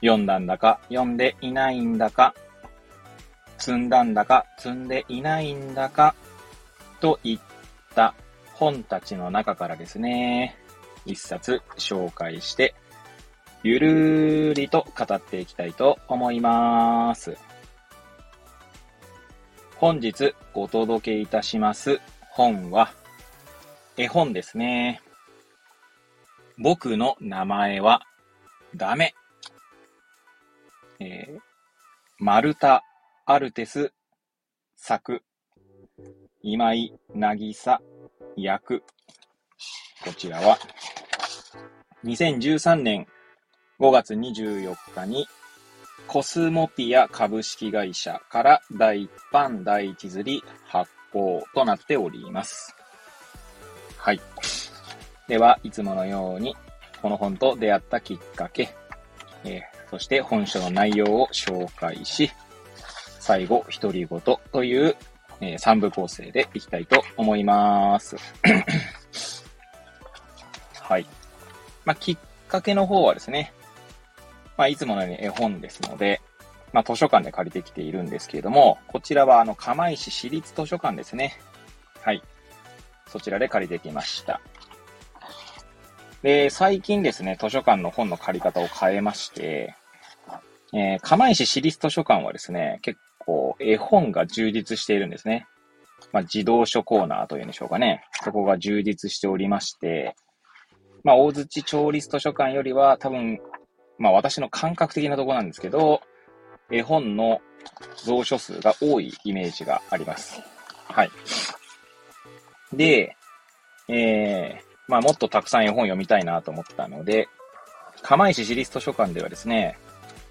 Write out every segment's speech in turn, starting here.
読んだんだか読んでいないんだか、積んだんだか積んでいないんだか、といった本たちの中からですね、一冊紹介して、ゆるーりと語っていきたいと思います。本日お届けいたします本は、絵本ですね。僕の名前はダメ。えー、マルタ・アルテス作、今井渚役。こちらは、2013年5月24日に、コスモピア株式会社から第一版第一釣り発行となっております。はい。では、いつものように、この本と出会ったきっかけ、えー、そして本書の内容を紹介し、最後、独り言という、えー、3部構成でいきたいと思います。はい。まあ、きっかけの方はですね、まあ、いつものように絵本ですので、まあ、図書館で借りてきているんですけれども、こちらはあの、釜石市立図書館ですね。はい。そちらで借りてきました。で、最近ですね、図書館の本の借り方を変えまして、えー、釜石市立図書館はですね、結構絵本が充実しているんですね。まあ、自動書コーナーというんでしょうかね。そこが充実しておりまして、まあ、大槌町立図書館よりは多分、まあ、私の感覚的なとこなんですけど、絵本の蔵書数が多いイメージがあります。はい。で、えー、まあもっとたくさん絵本読みたいなと思ったので、釜石市立図書館ではですね、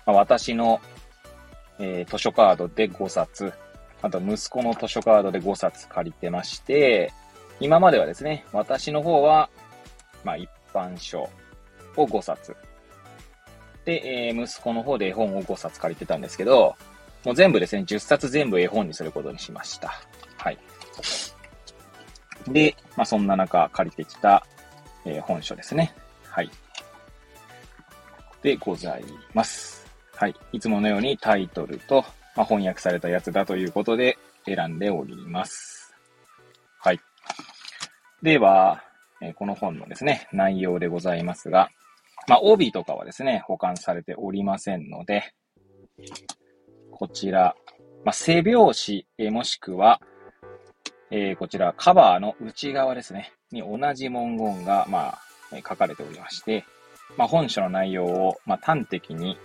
まあ、私の、えー、図書カードで5冊、あと息子の図書カードで5冊借りてまして、今まではですね、私の方は、まあ一般書を5冊。で、えー、息子の方で絵本を5冊借りてたんですけど、もう全部ですね、10冊全部絵本にすることにしました。はい。で、まあ、そんな中借りてきた、えー、本書ですね。はい。でございます。はい。いつものようにタイトルと、まあ、翻訳されたやつだということで選んでおります。はい。では、え、この本のですね、内容でございますが、まあ、帯とかはですね、保管されておりませんので、こちら、まあ、背表紙、えもしくは、えー、こちらカバーの内側ですね、に同じ文言が、まあ、書かれておりまして、まあ、本書の内容を、まあ、端的に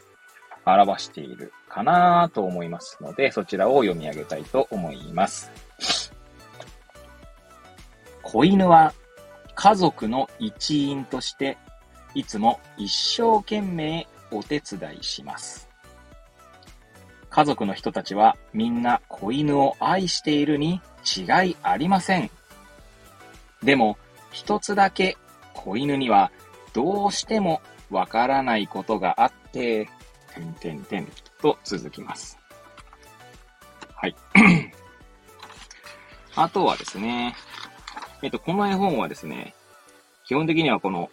表しているかなと思いますので、そちらを読み上げたいと思います。子犬は家族の一員として、いつも一生懸命お手伝いします。家族の人たちはみんな子犬を愛しているに違いありません。でも、一つだけ子犬にはどうしてもわからないことがあって、てんてんてんと続きます。はい。あとはですね、えっと、この絵本はですね、基本的にはこの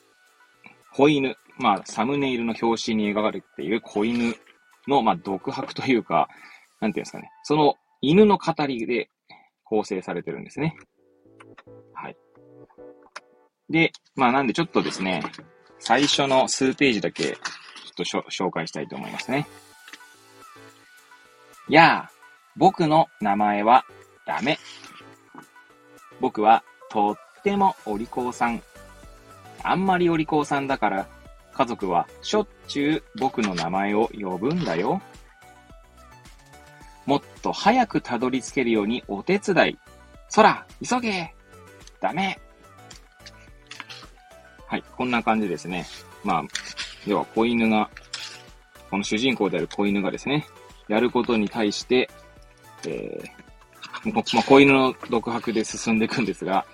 子犬、まあ、サムネイルの表紙に描かれている子犬の、まあ、独白というか、なんていうんですかね、その犬の語りで構成されてるんですね。はい。で、まあなんでちょっとですね、最初の数ページだけと紹介したいと思いますね。やあ、僕の名前はダメ。僕はとってもお利口さん。あんまりお利口さんだから、家族はしょっちゅう僕の名前を呼ぶんだよ。もっと早くたどり着けるようにお手伝い。そら、急げダメはい、こんな感じですね。まあ、要は子犬が、この主人公である子犬がですね、やることに対して、えー、まあ、子犬の独白で進んでいくんですが、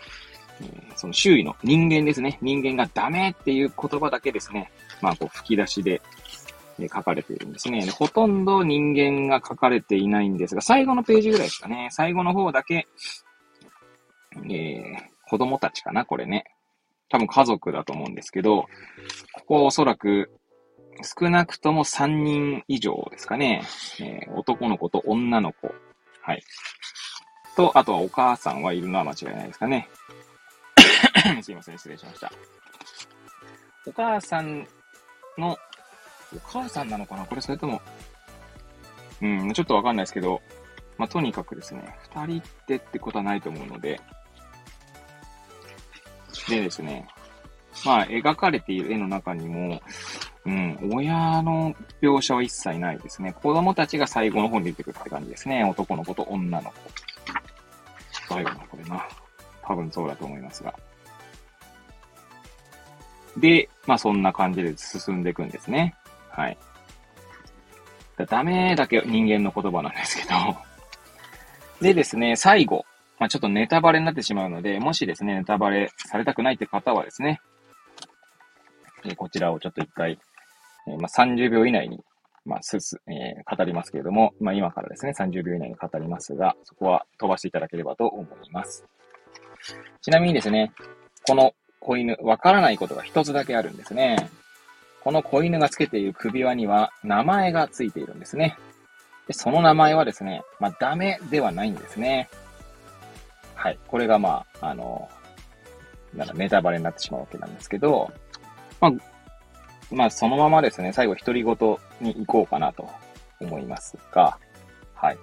えー、その周囲の人間ですね。人間がダメっていう言葉だけですね。まあ、こう吹き出しで、え、書かれているんですねで。ほとんど人間が書かれていないんですが、最後のページぐらいですかね。最後の方だけ、えー、子供たちかな、これね。多分家族だと思うんですけど、ここおそらく少なくとも3人以上ですかね。えー、男の子と女の子。はい。と、あとはお母さんはいるのは間違いないですかね。すいません、失礼しました。お母さんの、お母さんなのかな？これそれとも、うん、ちょっとわかんないですけど、まあ、とにかくですね、二人ってってことはないと思うので、でですね、まあ、描かれている絵の中にも、うん、親の描写は一切ないですね。子供たちが最後の方に出てくるって感じですね。男の子と女の子。最後の子でな。多分そうだと思いますが。で、まあそんな感じで進んでいくんですね。はい。ダメだけ人間の言葉なんですけど。でですね、最後。まあちょっとネタバレになってしまうので、もしですね、ネタバレされたくないって方はですね、えこちらをちょっと一回、えまあ30秒以内に、まあ、すす、えー、語りますけれども、まあ今からですね、30秒以内に語りますが、そこは飛ばしていただければと思います。ちなみにですね、この子犬、わからないことが一つだけあるんですね。この子犬がつけている首輪には名前がついているんですね。で、その名前はですね、まあ、ダメではないんですね。はい。これがまあ、あの、なんかネタバレになってしまうわけなんですけど、まあ、まあ、そのままですね、最後独り言に行こうかなと思いますが、はい。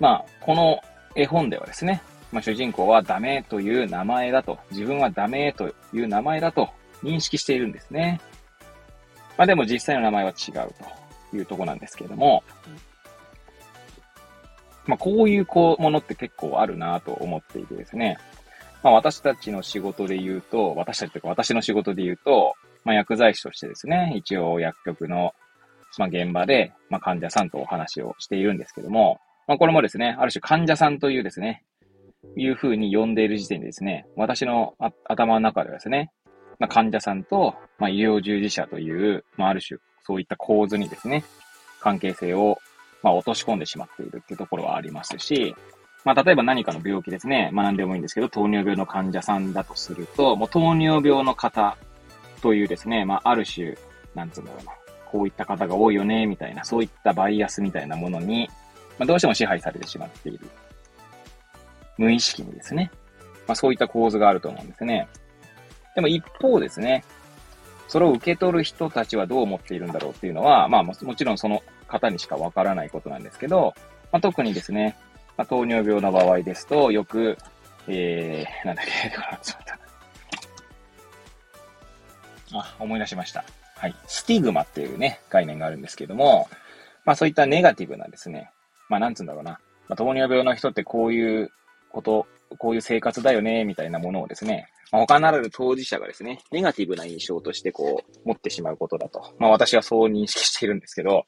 まあ、この絵本ではですね、まあ、主人公はダメという名前だと、自分はダメという名前だと認識しているんですね。まあでも実際の名前は違うというとこなんですけれども、まあこういうこうものって結構あるなと思っていてですね、まあ私たちの仕事で言うと、私たちというか私の仕事で言うと、まあ薬剤師としてですね、一応薬局のまあ現場で、まあ患者さんとお話をしているんですけども、まあこれもですね、ある種患者さんというですね、いうふうに呼んでいる時点でですね、私の頭の中ではですね、まあ、患者さんと、まあ、医療従事者という、まあ、ある種、そういった構図にですね、関係性を、まあ、落とし込んでしまっているっていうところはありますし、まあ、例えば何かの病気ですね、学んでもいいんですけど、糖尿病の患者さんだとすると、もう糖尿病の方というですね、まあ、ある種、なんつうんだろうな、こういった方が多いよね、みたいな、そういったバイアスみたいなものに、まあ、どうしても支配されてしまっている無意識にですね。まあそういった構図があると思うんですね。でも一方ですね、それを受け取る人たちはどう思っているんだろうっていうのは、まあもちろんその方にしかわからないことなんですけど、まあ、特にですね、まあ、糖尿病の場合ですと、よく、えー、なんだっけ、ちょっ。あ、思い出しました。はい。スティグマっていうね、概念があるんですけども、まあそういったネガティブなですね、まあなんつうんだろうな、まあ、糖尿病の人ってこういうこと、こういう生活だよね、みたいなものをですね、まあ、他ならぬ当事者がですね、ネガティブな印象としてこう、持ってしまうことだと。まあ私はそう認識しているんですけど、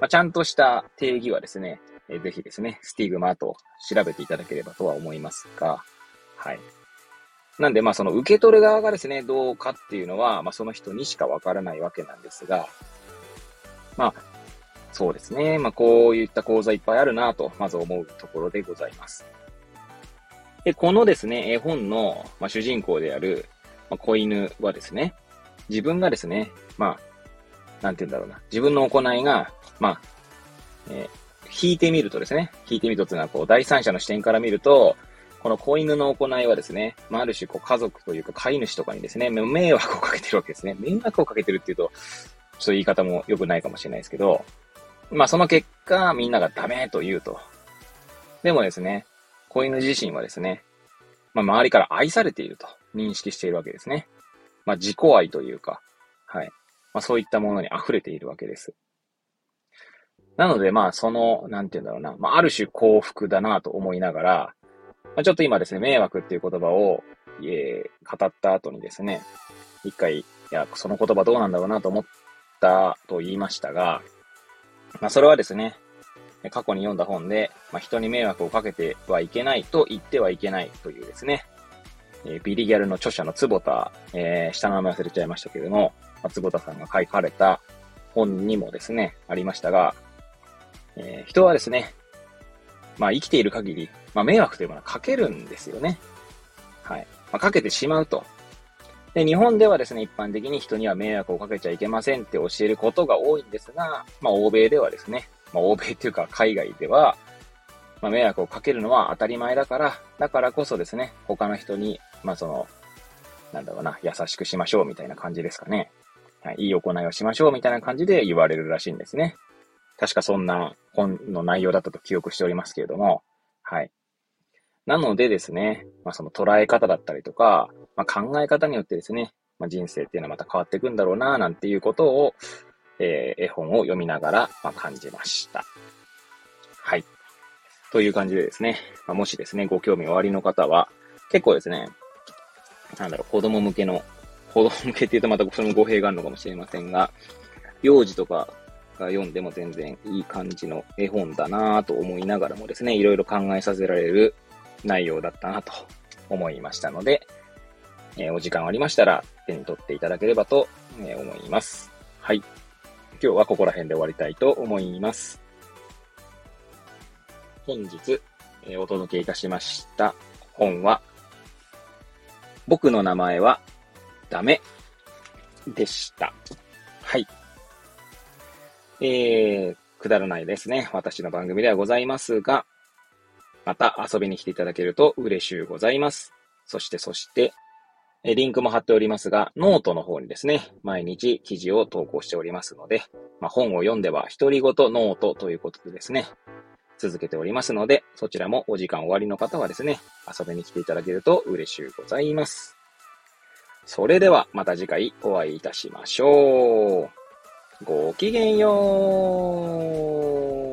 まあ、ちゃんとした定義はですね、えぜひですね、スティグマと調べていただければとは思いますが、はい。なんで、まあその受け取る側がですね、どうかっていうのは、まあその人にしかわからないわけなんですが、まあ、そうですね。まあこういった講座いっぱいあるなと、まず思うところでございます。で、このですね、絵本の、まあ、主人公である、まあ、子犬はですね、自分がですね、まあ、なんて言うんだろうな、自分の行いが、まあ、えー、引いてみるとですね、引いてみるとっていうのは、こう、第三者の視点から見ると、この子犬の行いはですね、まあ、ある種、こう、家族というか飼い主とかにですね、迷惑をかけてるわけですね。迷惑をかけてるっていうと、ちょっと言い方も良くないかもしれないですけど、まあ、その結果、みんながダメと言うと。でもですね、子犬自身はですね、まあ、周りから愛されていると認識しているわけですね。まあ、自己愛というか、はい。まあ、そういったものに溢れているわけです。なので、まあ、その、なんて言うんだろうな、まあ、ある種幸福だなと思いながら、まあ、ちょっと今ですね、迷惑っていう言葉を、えー、語った後にですね、一回、いや、その言葉どうなんだろうなと思ったと言いましたが、まあ、それはですね、過去に読んだ本で、まあ、人に迷惑をかけてはいけないと言ってはいけないというですね、えー、ビリギャルの著者の坪田、えー、下の名前忘れちゃいましたけれども、まあ、坪田さんが書かれた本にもですね、ありましたが、えー、人はですね、まあ生きている限り、まあ迷惑というものはかけるんですよね。はい。まあ、かけてしまうと。で、日本ではですね、一般的に人には迷惑をかけちゃいけませんって教えることが多いんですが、まあ欧米ではですね、まあ欧米っていうか海外では、まあ迷惑をかけるのは当たり前だから、だからこそですね、他の人に、まあその、なんだろうな、優しくしましょうみたいな感じですかね。い、いい行いをしましょうみたいな感じで言われるらしいんですね。確かそんな本の内容だったと記憶しておりますけれども、はい。なのでですね、まあその捉え方だったりとか、まあ考え方によってですね、まあ人生っていうのはまた変わっていくんだろうな、なんていうことを、えー、絵本を読みながら、ま、感じました。はい。という感じでですね、ま、もしですね、ご興味おありの方は、結構ですね、なんだろう、子供向けの、子供向けって言うとまたそれも語弊があるのかもしれませんが、幼児とかが読んでも全然いい感じの絵本だなぁと思いながらもですね、いろいろ考えさせられる内容だったなと思いましたので、えー、お時間ありましたら手に取っていただければと、思います。はい。今日はここら辺で終わりたいと思います。本日、えー、お届けいたしました本は、僕の名前はダメでした。はい。えー、くだらないですね。私の番組ではございますが、また遊びに来ていただけると嬉しゅうございます。そして、そして、えリンクも貼っておりますが、ノートの方にですね、毎日記事を投稿しておりますので、まあ、本を読んでは独り言ノートということでですね、続けておりますので、そちらもお時間おありの方はですね、遊びに来ていただけると嬉しゅうございます。それではまた次回お会いいたしましょう。ごきげんよ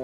う。